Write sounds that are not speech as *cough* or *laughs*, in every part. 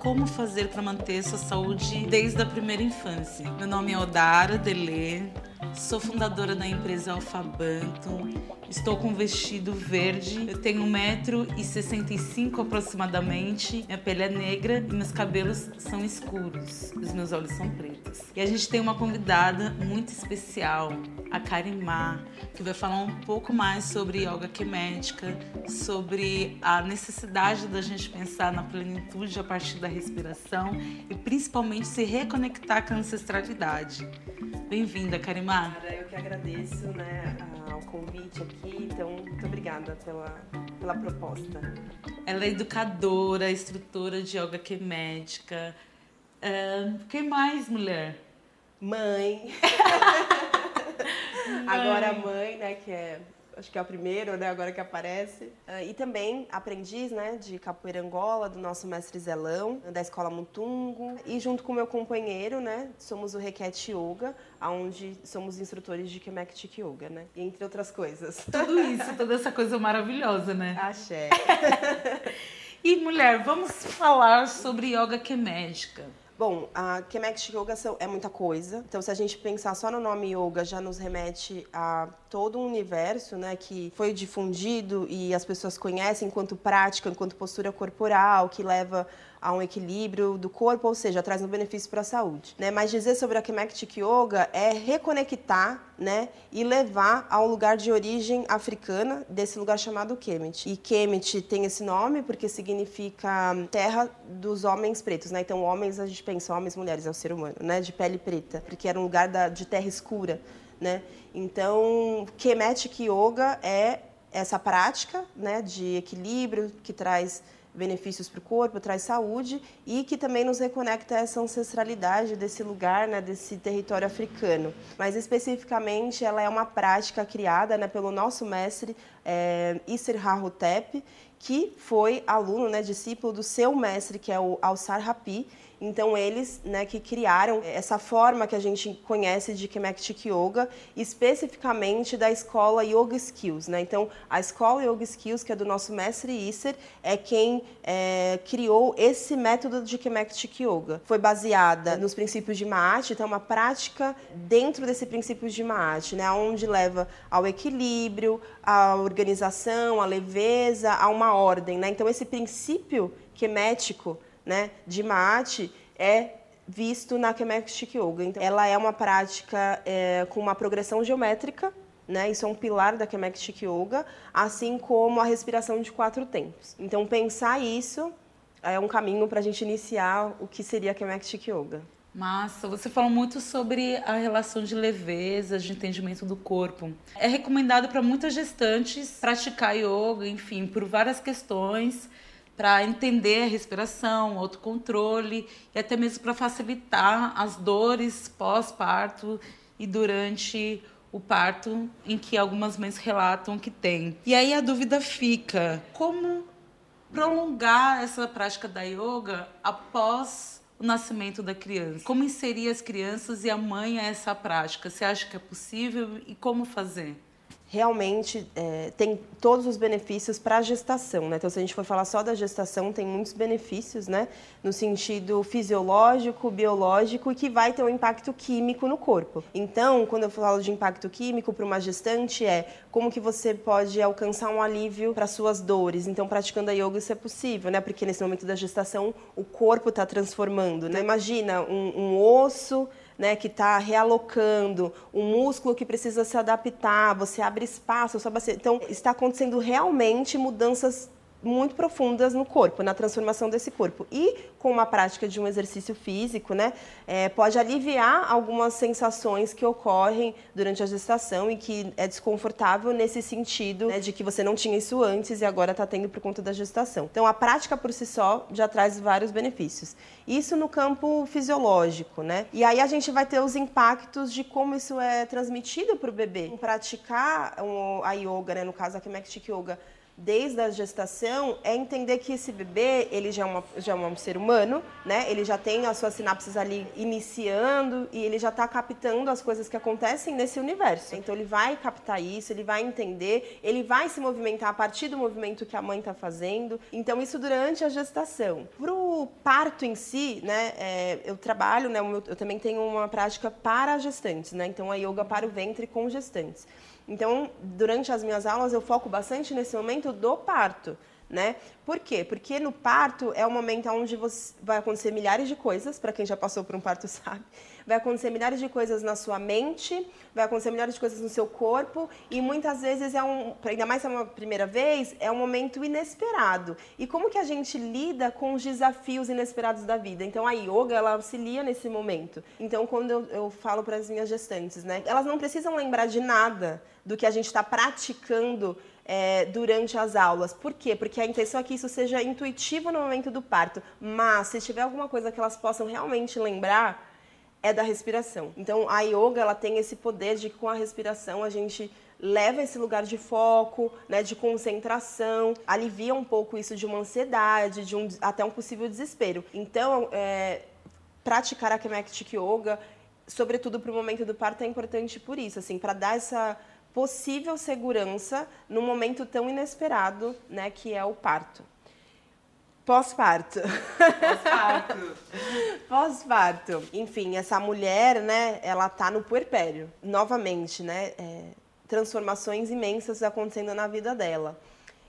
como fazer para manter sua saúde desde a primeira infância. Meu nome é Odara Delê, Sou fundadora da empresa Alfabanto. Estou com um vestido verde. Eu tenho 1,65m aproximadamente. Minha pele é negra e meus cabelos são escuros. Os meus olhos são pretos. E a gente tem uma convidada muito especial, a Karimá, que vai falar um pouco mais sobre yoga quemética, sobre a necessidade da gente pensar na plenitude a partir da respiração e principalmente se reconectar com a ancestralidade. Bem-vinda, Karimá. Eu que agradeço né, ao convite aqui, então muito obrigada pela, pela proposta. Ela é educadora, instrutora de yoga quemética. Uh, quem mais, mulher? Mãe. *laughs* mãe. Agora mãe, né, que é acho que é o primeiro, né, agora que aparece. Uh, e também aprendiz, né, de capoeira Angola, do nosso mestre Zelão, da escola Mutungo. E junto com meu companheiro, né, somos o Requete Yoga, onde somos instrutores de Kemek Yoga, né, entre outras coisas. *laughs* Tudo isso, toda essa coisa maravilhosa, né? Axé. *laughs* e mulher, vamos falar sobre yoga kemética. Bom, a Kemek Yoga é muita coisa. Então, se a gente pensar só no nome yoga, já nos remete a todo um universo, né, que foi difundido e as pessoas conhecem enquanto prática, enquanto postura corporal, que leva a um equilíbrio do corpo, ou seja, traz um benefício para a saúde. Né? Mas dizer sobre a Kemetic Yoga é reconectar né, e levar a um lugar de origem africana, desse lugar chamado Kemet. E Kemet tem esse nome porque significa terra dos homens pretos. Né? Então, homens, a gente pensa homens, mulheres, é o ser humano, né? de pele preta, porque era um lugar da, de terra escura. Né? Então, Kemetic Yoga é essa prática né, de equilíbrio que traz benefícios para o corpo, traz saúde e que também nos reconecta a essa ancestralidade desse lugar, né, desse território africano. Mas especificamente ela é uma prática criada né, pelo nosso mestre é, Isser que foi aluno, né, discípulo do seu mestre, que é o Alsar Rapi, então, eles né, que criaram essa forma que a gente conhece de Kemetic Yoga, especificamente da escola Yoga Skills. Né? Então, a escola Yoga Skills, que é do nosso mestre Isser, é quem é, criou esse método de Kemetic Yoga. Foi baseada nos princípios de Maat, então, é uma prática dentro desse princípio de Maat, né? onde leva ao equilíbrio, à organização, à leveza, a uma ordem. Né? Então, esse princípio quemético né, de mate é visto na Kemetic Yoga. Então, ela é uma prática é, com uma progressão geométrica, né? Isso é um pilar da Kemetic Yoga, assim como a respiração de quatro tempos. Então, pensar isso é um caminho para a gente iniciar o que seria a Yoga. Massa, você falou muito sobre a relação de leveza, de entendimento do corpo. É recomendado para muitas gestantes praticar yoga, enfim, por várias questões para entender a respiração, autocontrole e até mesmo para facilitar as dores pós-parto e durante o parto, em que algumas mães relatam que tem. E aí a dúvida fica: como prolongar essa prática da yoga após o nascimento da criança? Como inserir as crianças e a mãe a essa prática? Você acha que é possível e como fazer? Realmente é, tem todos os benefícios para a gestação. Né? Então, se a gente for falar só da gestação, tem muitos benefícios, né? no sentido fisiológico, biológico e que vai ter um impacto químico no corpo. Então, quando eu falo de impacto químico para uma gestante, é como que você pode alcançar um alívio para suas dores. Então, praticando a yoga, isso é possível, né? porque nesse momento da gestação, o corpo está transformando. Né? Imagina um, um osso né, que está realocando, um músculo que precisa se adaptar, você abre espaço, então está acontecendo realmente mudanças muito profundas no corpo, na transformação desse corpo. E com uma prática de um exercício físico, né, é, pode aliviar algumas sensações que ocorrem durante a gestação e que é desconfortável nesse sentido né, de que você não tinha isso antes e agora está tendo por conta da gestação. Então, a prática por si só já traz vários benefícios. Isso no campo fisiológico, né? E aí a gente vai ter os impactos de como isso é transmitido para o bebê. Praticar a yoga, né, no caso a Kinetic Yoga, desde a gestação é entender que esse bebê, ele já é, uma, já é um ser humano, né? Ele já tem as suas sinapses ali iniciando e ele já está captando as coisas que acontecem nesse universo. Então ele vai captar isso, ele vai entender, ele vai se movimentar a partir do movimento que a mãe está fazendo. Então isso durante a gestação. Pro parto em si, né? É, eu trabalho, né? Eu também tenho uma prática para gestantes, né? Então a yoga para o ventre com gestantes. Então, durante as minhas aulas, eu foco bastante nesse momento do parto. Né? Por quê? Porque no parto é o momento onde você, vai acontecer milhares de coisas, para quem já passou por um parto *laughs* sabe vai acontecer milhares de coisas na sua mente, vai acontecer milhares de coisas no seu corpo e muitas vezes é um, ainda mais se é uma primeira vez, é um momento inesperado. E como que a gente lida com os desafios inesperados da vida? Então a yoga ela auxilia nesse momento. Então quando eu, eu falo para as minhas gestantes, né, elas não precisam lembrar de nada do que a gente está praticando é, durante as aulas. Por quê? Porque a intenção é que isso seja intuitivo no momento do parto. Mas se tiver alguma coisa que elas possam realmente lembrar, é da respiração. Então a yoga ela tem esse poder de que com a respiração a gente leva esse lugar de foco, né, de concentração, alivia um pouco isso de uma ansiedade, de um, até um possível desespero. Então, é, praticar a Kemaktic Yoga, sobretudo para o momento do parto, é importante por isso, assim, para dar essa possível segurança num momento tão inesperado, né, que é o parto. Pós-parto. Pós-parto. *laughs* Pós-parto. Enfim, essa mulher, né, ela tá no puerpério. Novamente, né, é, transformações imensas acontecendo na vida dela.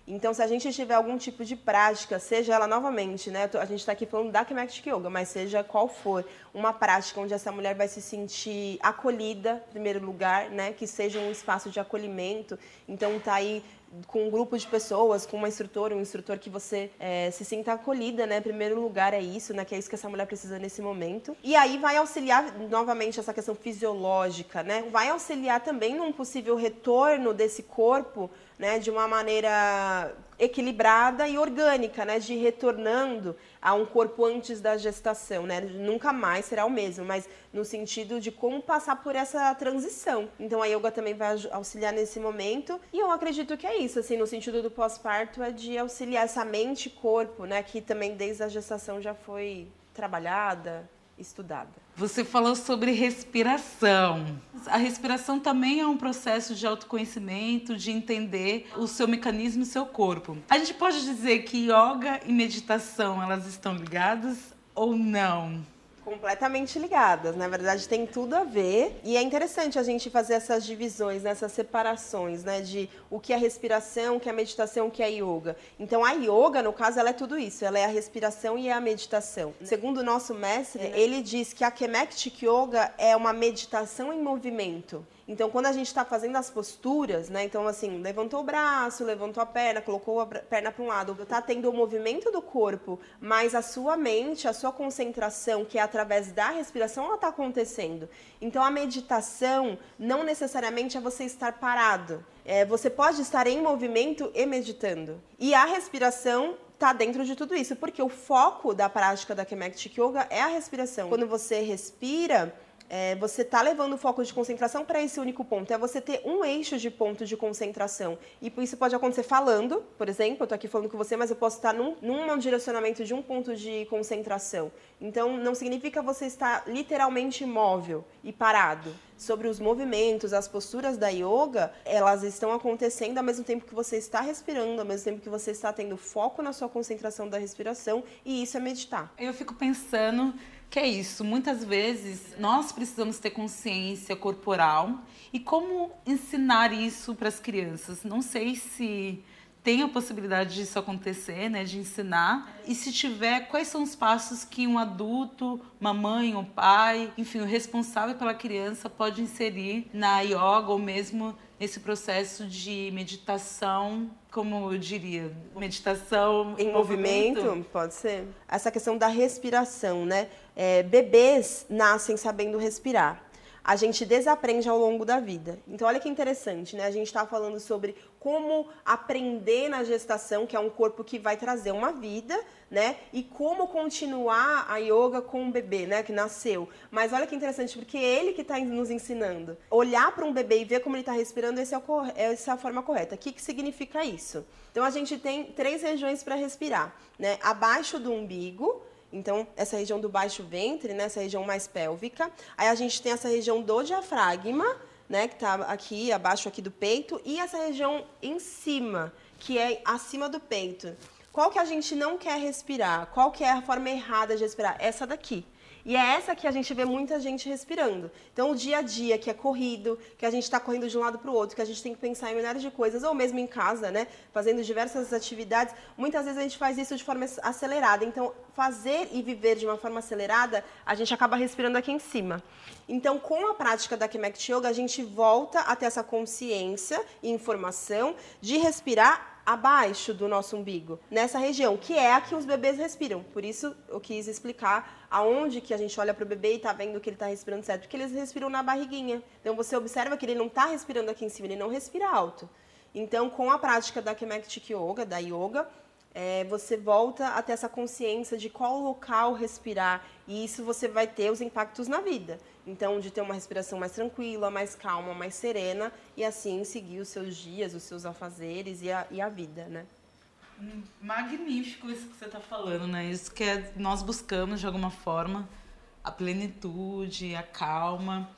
Então, se a gente tiver algum tipo de prática, seja ela novamente, né? A gente está aqui falando da Kinetic Yoga, mas seja qual for, uma prática onde essa mulher vai se sentir acolhida, em primeiro lugar, né? Que seja um espaço de acolhimento. Então, tá aí com um grupo de pessoas, com uma instrutora, um instrutor que você é, se sinta acolhida, né? Em primeiro lugar é isso, né? Que é isso que essa mulher precisa nesse momento. E aí vai auxiliar novamente essa questão fisiológica, né? Vai auxiliar também num possível retorno desse corpo, né? De uma maneira equilibrada e orgânica, né? De retornando a um corpo antes da gestação, né? Nunca mais será o mesmo, mas no sentido de como passar por essa transição. Então a yoga também vai auxiliar nesse momento. E eu acredito que é isso, assim, no sentido do pós-parto é de auxiliar essa mente e corpo, né? Que também desde a gestação já foi trabalhada, estudada. Você falou sobre respiração. A respiração também é um processo de autoconhecimento, de entender o seu mecanismo e seu corpo. A gente pode dizer que yoga e meditação elas estão ligadas ou não? Completamente ligadas. Na verdade, tem tudo a ver. E é interessante a gente fazer essas divisões, né, essas separações, né? De o que é respiração, o que é meditação, o que é yoga. Então, a yoga, no caso, ela é tudo isso. Ela é a respiração e é a meditação. Segundo o nosso mestre, ele diz que a Kemaktic Yoga é uma meditação em movimento. Então, quando a gente está fazendo as posturas, né? Então, assim, levantou o braço, levantou a perna, colocou a perna para um lado, está tendo o movimento do corpo, mas a sua mente, a sua concentração, que é através da respiração, ela está acontecendo. Então, a meditação não necessariamente é você estar parado. É, você pode estar em movimento e meditando. E a respiração está dentro de tudo isso, porque o foco da prática da Kemaktic Yoga é a respiração. Quando você respira, é, você está levando o foco de concentração para esse único ponto. É você ter um eixo de ponto de concentração. E isso pode acontecer falando, por exemplo, eu estou aqui falando com você, mas eu posso estar num, num direcionamento de um ponto de concentração. Então, não significa você estar literalmente imóvel e parado. Sobre os movimentos, as posturas da yoga, elas estão acontecendo ao mesmo tempo que você está respirando, ao mesmo tempo que você está tendo foco na sua concentração da respiração, e isso é meditar. Eu fico pensando que é isso. Muitas vezes nós precisamos ter consciência corporal e como ensinar isso para as crianças. Não sei se tem a possibilidade disso acontecer, né, de ensinar. E se tiver, quais são os passos que um adulto, uma mãe, um pai, enfim, o responsável pela criança pode inserir na yoga ou mesmo nesse processo de meditação, como eu diria, meditação em, movimento? movimento? Pode ser. Essa questão da respiração, né? É, bebês nascem sabendo respirar. a gente desaprende ao longo da vida. Então, olha que interessante, né? A gente está falando sobre como aprender na gestação, que é um corpo que vai trazer uma vida, né? E como continuar a yoga com o bebê, né? Que nasceu. Mas olha que interessante, porque é ele que está nos ensinando. Olhar para um bebê e ver como ele está respirando, é, essa é a forma correta. O que, que significa isso? Então, a gente tem três regiões para respirar, né? Abaixo do umbigo, então, essa região do baixo ventre, né, essa região mais pélvica. Aí a gente tem essa região do diafragma, né, que está aqui, abaixo aqui do peito, e essa região em cima, que é acima do peito. Qual que a gente não quer respirar? Qual que é a forma errada de respirar? Essa daqui. E é essa que a gente vê muita gente respirando. Então, o dia a dia que é corrido, que a gente está correndo de um lado para o outro, que a gente tem que pensar em milhares de coisas, ou mesmo em casa, né? Fazendo diversas atividades, muitas vezes a gente faz isso de forma acelerada. Então, fazer e viver de uma forma acelerada, a gente acaba respirando aqui em cima. Então, com a prática da Kemek Yoga, a gente volta a ter essa consciência e informação de respirar abaixo do nosso umbigo, nessa região, que é a que os bebês respiram. Por isso eu quis explicar aonde que a gente olha para o bebê e está vendo que ele está respirando certo, porque eles respiram na barriguinha. Então você observa que ele não está respirando aqui em cima, ele não respira alto. Então, com a prática da Kemaktik Yoga, da yoga, é, você volta a ter essa consciência de qual local respirar e isso você vai ter os impactos na vida. Então, de ter uma respiração mais tranquila, mais calma, mais serena e assim seguir os seus dias, os seus afazeres e a, e a vida, né? Magnífico isso que você está falando, né? Isso que é, nós buscamos de alguma forma a plenitude, a calma.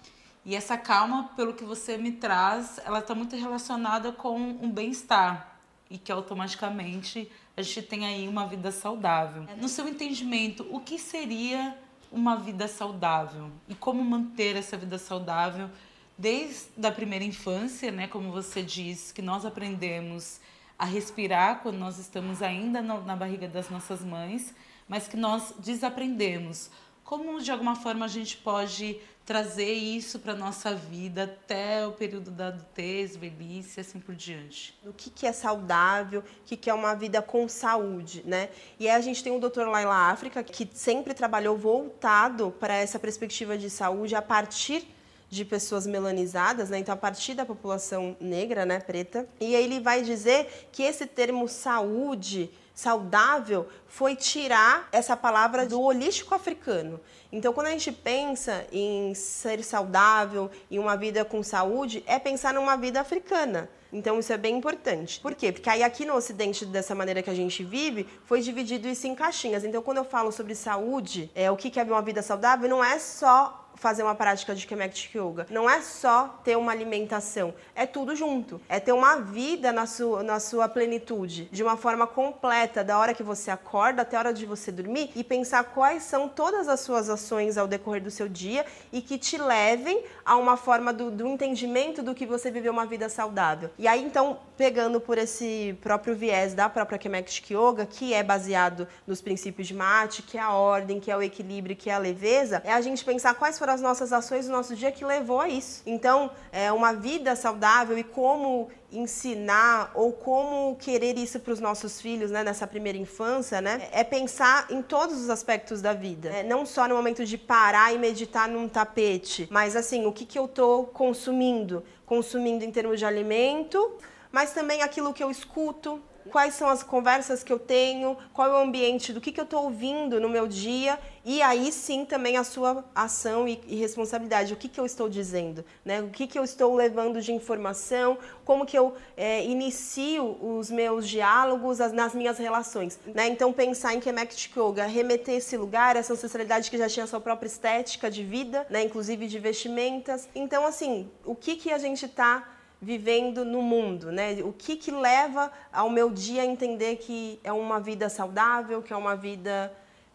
E essa calma, pelo que você me traz, ela está muito relacionada com um bem-estar e que automaticamente a gente tem aí uma vida saudável. No seu entendimento, o que seria uma vida saudável e como manter essa vida saudável desde a primeira infância, né? Como você diz, que nós aprendemos a respirar quando nós estamos ainda na barriga das nossas mães, mas que nós desaprendemos. Como de alguma forma a gente pode trazer isso para nossa vida até o período da adultez, velhice, assim por diante. O que, que é saudável, o que, que é uma vida com saúde, né? E aí a gente tem o Dr. Laila África, que sempre trabalhou voltado para essa perspectiva de saúde a partir de pessoas melanizadas, né? Então, a partir da população negra, né, preta. E aí ele vai dizer que esse termo saúde saudável foi tirar essa palavra do holístico africano. Então, quando a gente pensa em ser saudável, em uma vida com saúde, é pensar numa vida africana. Então, isso é bem importante. Por quê? Porque aí aqui no Ocidente, dessa maneira que a gente vive, foi dividido isso em caixinhas. Então, quando eu falo sobre saúde, é, o que é uma vida saudável, não é só fazer uma prática de Kemetic Yoga. Não é só ter uma alimentação, é tudo junto. É ter uma vida na sua, na sua plenitude, de uma forma completa, da hora que você acorda até a hora de você dormir e pensar quais são todas as suas ações ao decorrer do seu dia e que te levem a uma forma do, do entendimento do que você viveu uma vida saudável. E aí, então, pegando por esse próprio viés da própria Kemetic Yoga, que é baseado nos princípios de Mate, que é a ordem, que é o equilíbrio, que é a leveza, é a gente pensar quais foram as nossas ações do nosso dia que levou a isso. Então, é uma vida saudável e como ensinar ou como querer isso para os nossos filhos, né, nessa primeira infância, né, é pensar em todos os aspectos da vida, é, não só no momento de parar e meditar num tapete, mas assim, o que, que eu estou consumindo, consumindo em termos de alimento, mas também aquilo que eu escuto, quais são as conversas que eu tenho, qual é o ambiente, do que, que eu estou ouvindo no meu dia, e aí sim também a sua ação e, e responsabilidade. O que, que eu estou dizendo, né? o que, que eu estou levando de informação, como que eu é, inicio os meus diálogos as, nas minhas relações. Né? Então, pensar em Kemek Yoga, remeter esse lugar, essa ancestralidade que já tinha sua própria estética de vida, né? inclusive de vestimentas. Então, assim, o que, que a gente está vivendo no mundo, né? O que que leva ao meu dia a entender que é uma vida saudável, que é uma vida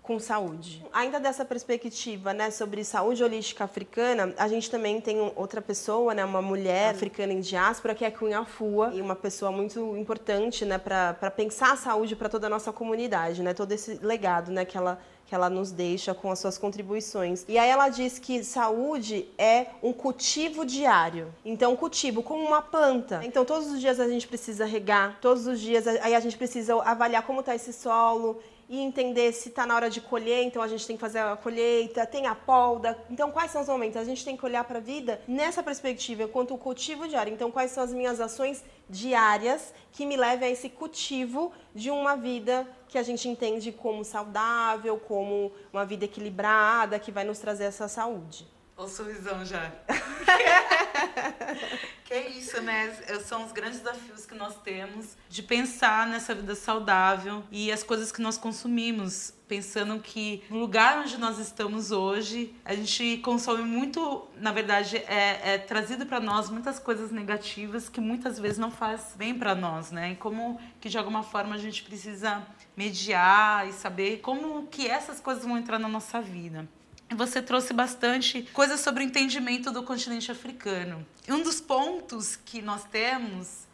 com saúde. Ainda dessa perspectiva, né, sobre saúde holística africana, a gente também tem outra pessoa, né, uma mulher africana em diáspora, que é a Cunha Fua, e uma pessoa muito importante, né, para pensar a saúde para toda a nossa comunidade, né, todo esse legado, né, que ela que ela nos deixa com as suas contribuições. E aí ela diz que saúde é um cultivo diário. Então, cultivo como uma planta. Então, todos os dias a gente precisa regar, todos os dias aí a gente precisa avaliar como está esse solo e entender se está na hora de colher, então a gente tem que fazer a colheita, tem a polda. Então, quais são os momentos? A gente tem que olhar para a vida nessa perspectiva, quanto o cultivo diário. Então, quais são as minhas ações diárias que me levem a esse cultivo de uma vida que a gente entende como saudável, como uma vida equilibrada, que vai nos trazer essa saúde. O sorrisão já. *laughs* que é isso, né? São os grandes desafios que nós temos de pensar nessa vida saudável e as coisas que nós consumimos. Pensando que no lugar onde nós estamos hoje, a gente consome muito, na verdade, é, é trazido para nós muitas coisas negativas que muitas vezes não faz bem para nós, né? E como que de alguma forma a gente precisa mediar e saber como que essas coisas vão entrar na nossa vida você trouxe bastante coisas sobre o entendimento do continente africano. Um dos pontos que nós temos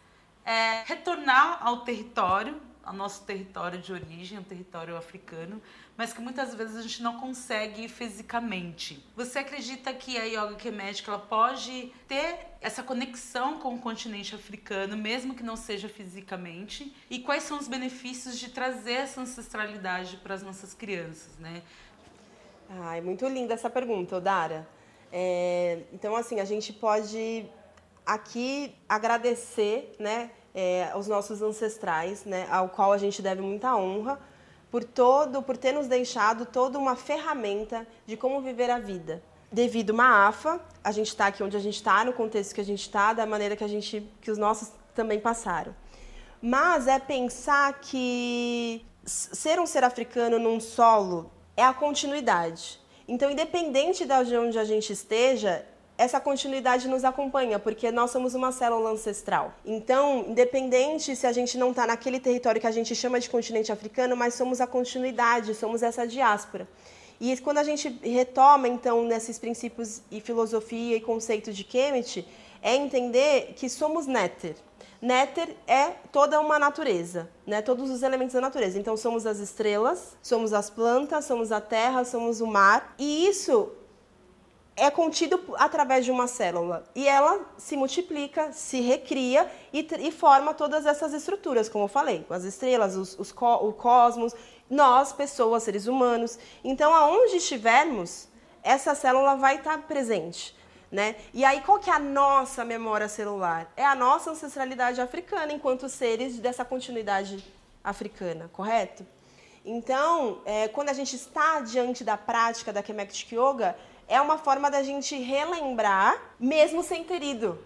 é retornar ao território, ao nosso território de origem, o território africano, mas que muitas vezes a gente não consegue fisicamente. Você acredita que a yoga kemética ela pode ter essa conexão com o continente africano, mesmo que não seja fisicamente? E quais são os benefícios de trazer essa ancestralidade para as nossas crianças, né? Muito linda essa pergunta, Odara. É, então, assim, a gente pode aqui agradecer, né, é, aos nossos ancestrais, né, ao qual a gente deve muita honra por todo, por ter nos deixado toda uma ferramenta de como viver a vida. Devido uma AFA, a gente está aqui onde a gente está, no contexto que a gente está, da maneira que a gente, que os nossos também passaram. Mas é pensar que ser um ser africano num solo é a continuidade. Então, independente de onde a gente esteja, essa continuidade nos acompanha, porque nós somos uma célula ancestral. Então, independente se a gente não está naquele território que a gente chama de continente africano, mas somos a continuidade, somos essa diáspora. E quando a gente retoma, então, nesses princípios e filosofia e conceito de Kemet, é entender que somos néter. Néter é toda uma natureza, né? Todos os elementos da natureza. Então somos as estrelas, somos as plantas, somos a terra, somos o mar. E isso é contido através de uma célula e ela se multiplica, se recria e, e forma todas essas estruturas, como eu falei, as estrelas, os, os, o cosmos, nós, pessoas, seres humanos. Então, aonde estivermos, essa célula vai estar presente. Né? E aí, qual que é a nossa memória celular? É a nossa ancestralidade africana, enquanto seres dessa continuidade africana, correto? Então, é, quando a gente está diante da prática da Kemetic Yoga, é uma forma da gente relembrar, mesmo sem ter ido.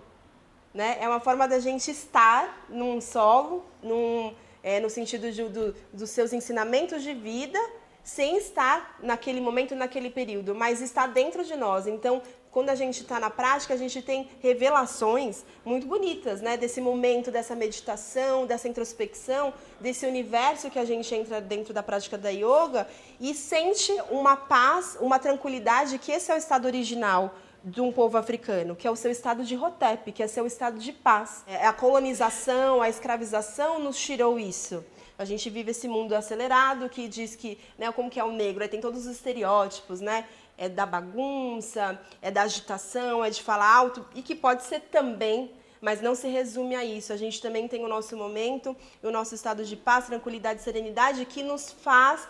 Né? É uma forma da gente estar num solo, num, é, no sentido de, do, dos seus ensinamentos de vida, sem estar naquele momento, naquele período, mas está dentro de nós. Então, quando a gente está na prática, a gente tem revelações muito bonitas, né? Desse momento, dessa meditação, dessa introspecção, desse universo que a gente entra dentro da prática da yoga e sente uma paz, uma tranquilidade, que esse é o estado original de um povo africano, que é o seu estado de Rotep, que é seu estado de paz. É, a colonização, a escravização nos tirou isso. A gente vive esse mundo acelerado que diz que, né, como que é o negro, aí tem todos os estereótipos, né? É da bagunça, é da agitação, é de falar alto e que pode ser também, mas não se resume a isso. A gente também tem o nosso momento, o nosso estado de paz, tranquilidade e serenidade que nos faz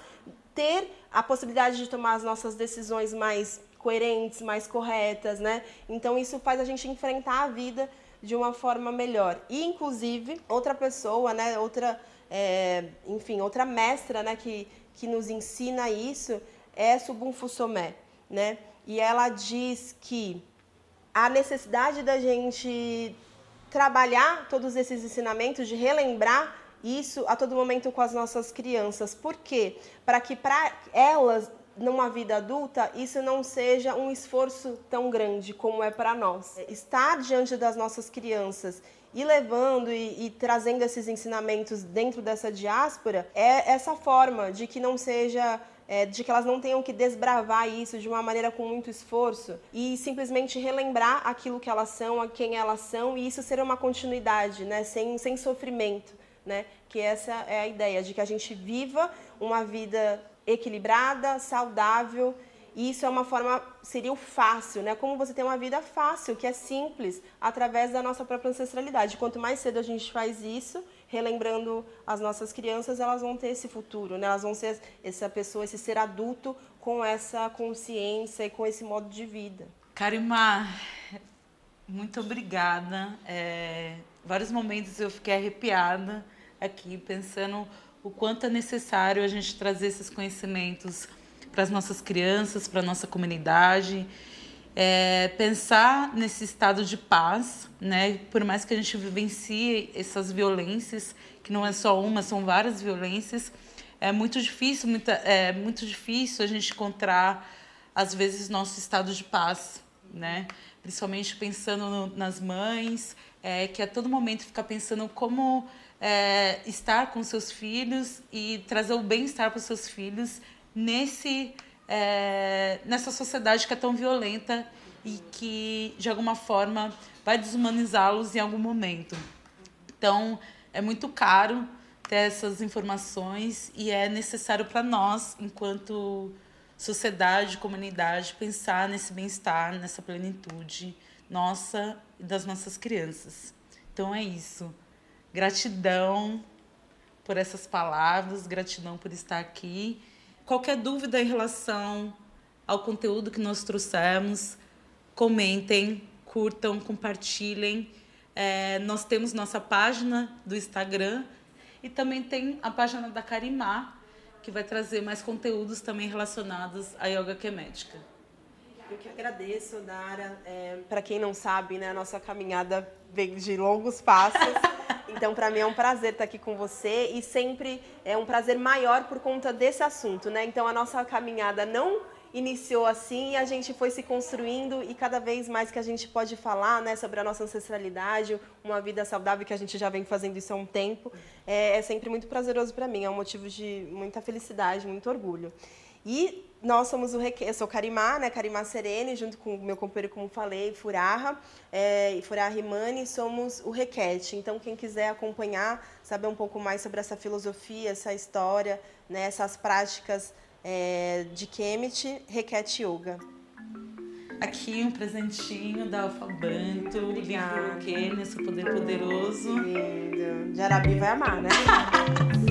ter a possibilidade de tomar as nossas decisões mais coerentes, mais corretas, né? Então isso faz a gente enfrentar a vida de uma forma melhor. E inclusive outra pessoa, né? Outra, é, enfim, outra mestra, né? Que que nos ensina isso é Subun Fusomé né? E ela diz que a necessidade da gente trabalhar todos esses ensinamentos, de relembrar isso a todo momento com as nossas crianças. Por quê? Para que para elas, numa vida adulta, isso não seja um esforço tão grande como é para nós. Estar diante das nossas crianças e levando e, e, trazendo esses ensinamentos dentro dessa diáspora é essa forma de que não seja é, de que elas não tenham que desbravar isso de uma maneira com muito esforço e simplesmente relembrar aquilo que elas são, a quem elas são e isso ser uma continuidade, né, sem, sem sofrimento, né, que essa é a ideia de que a gente viva uma vida equilibrada, saudável e isso é uma forma, seria o fácil, né? Como você tem uma vida fácil, que é simples, através da nossa própria ancestralidade. Quanto mais cedo a gente faz isso, relembrando as nossas crianças, elas vão ter esse futuro, né? Elas vão ser essa pessoa, esse ser adulto com essa consciência e com esse modo de vida. Karimá, muito obrigada. É, vários momentos eu fiquei arrepiada aqui, pensando o quanto é necessário a gente trazer esses conhecimentos para as nossas crianças, para a nossa comunidade. É, pensar nesse estado de paz, né? Por mais que a gente vivencie essas violências, que não é só uma, são várias violências, é muito difícil, muita, é muito difícil a gente encontrar às vezes nosso estado de paz, né? Principalmente pensando no, nas mães, é, que a todo momento fica pensando como é, estar com seus filhos e trazer o bem-estar para os seus filhos nesse é, nessa sociedade que é tão violenta e que de alguma forma vai desumanizá-los em algum momento. Então é muito caro ter essas informações e é necessário para nós, enquanto sociedade, comunidade, pensar nesse bem-estar, nessa plenitude nossa e das nossas crianças. Então é isso. Gratidão por essas palavras, gratidão por estar aqui Qualquer dúvida em relação ao conteúdo que nós trouxemos, comentem, curtam, compartilhem. É, nós temos nossa página do Instagram e também tem a página da Karimá, que vai trazer mais conteúdos também relacionados à yoga quemética. Eu que agradeço, Dara. É, Para quem não sabe, né, a nossa caminhada vem de longos passos. *laughs* Então, para mim é um prazer estar aqui com você e sempre é um prazer maior por conta desse assunto, né? Então, a nossa caminhada não iniciou assim e a gente foi se construindo e cada vez mais que a gente pode falar né, sobre a nossa ancestralidade, uma vida saudável que a gente já vem fazendo isso há um tempo, é, é sempre muito prazeroso para mim, é um motivo de muita felicidade, muito orgulho. E nós somos o Reque... Eu sou Carimá, né? Carimá Serene, junto com o meu companheiro, como falei, Furarra, é, e Furarra Rimani, somos o Requete. Então, quem quiser acompanhar, saber um pouco mais sobre essa filosofia, essa história, né? essas práticas é, de Kemet, Requete Yoga. Aqui um presentinho da Alfabanto, o livro Kemet, o Poder Poderoso. Lindo. Jarabi vai amar, né? *laughs*